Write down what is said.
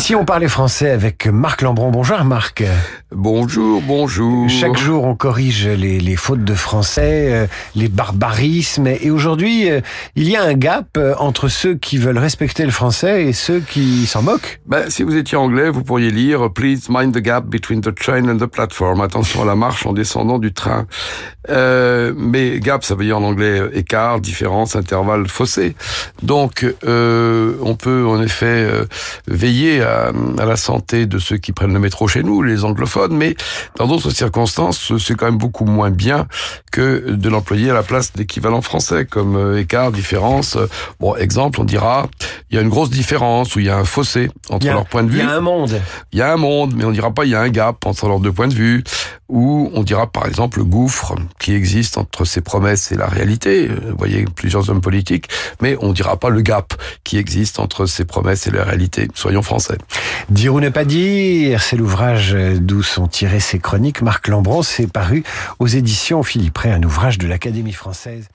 Ici, on parlait français avec Marc Lambron. Bonjour Marc. Bonjour, bonjour. Chaque jour, on corrige les, les fautes de français, euh, les barbarismes. Et aujourd'hui, euh, il y a un gap euh, entre ceux qui veulent respecter le français et ceux qui s'en moquent. Ben, si vous étiez anglais, vous pourriez lire Please mind the gap between the train and the platform. Attention à la marche en descendant du train. Euh, mais gap, ça veut dire en anglais écart, différence, intervalle, fossé. Donc, euh, on peut en effet veiller à, à la santé de ceux qui prennent le métro chez nous, les anglophones mais dans d'autres circonstances, c'est quand même beaucoup moins bien que de l'employer à la place d'équivalent français, comme euh, écart, différence. Bon, exemple, on dira, il y a une grosse différence, ou il y a un fossé entre leurs points de vue. Il y a un monde. Il y a un monde, mais on dira pas il y a un gap entre leurs deux points de vue. Ou on dira par exemple le gouffre qui existe entre ses promesses et la réalité. Vous voyez plusieurs hommes politiques, mais on dira pas le gap qui existe entre ses promesses et la réalité. Soyons français. Dire ou ne pas dire, c'est l'ouvrage d'où sont tirées ces chroniques. Marc Lambron s'est paru aux éditions Philippe Ray, un ouvrage de l'Académie française.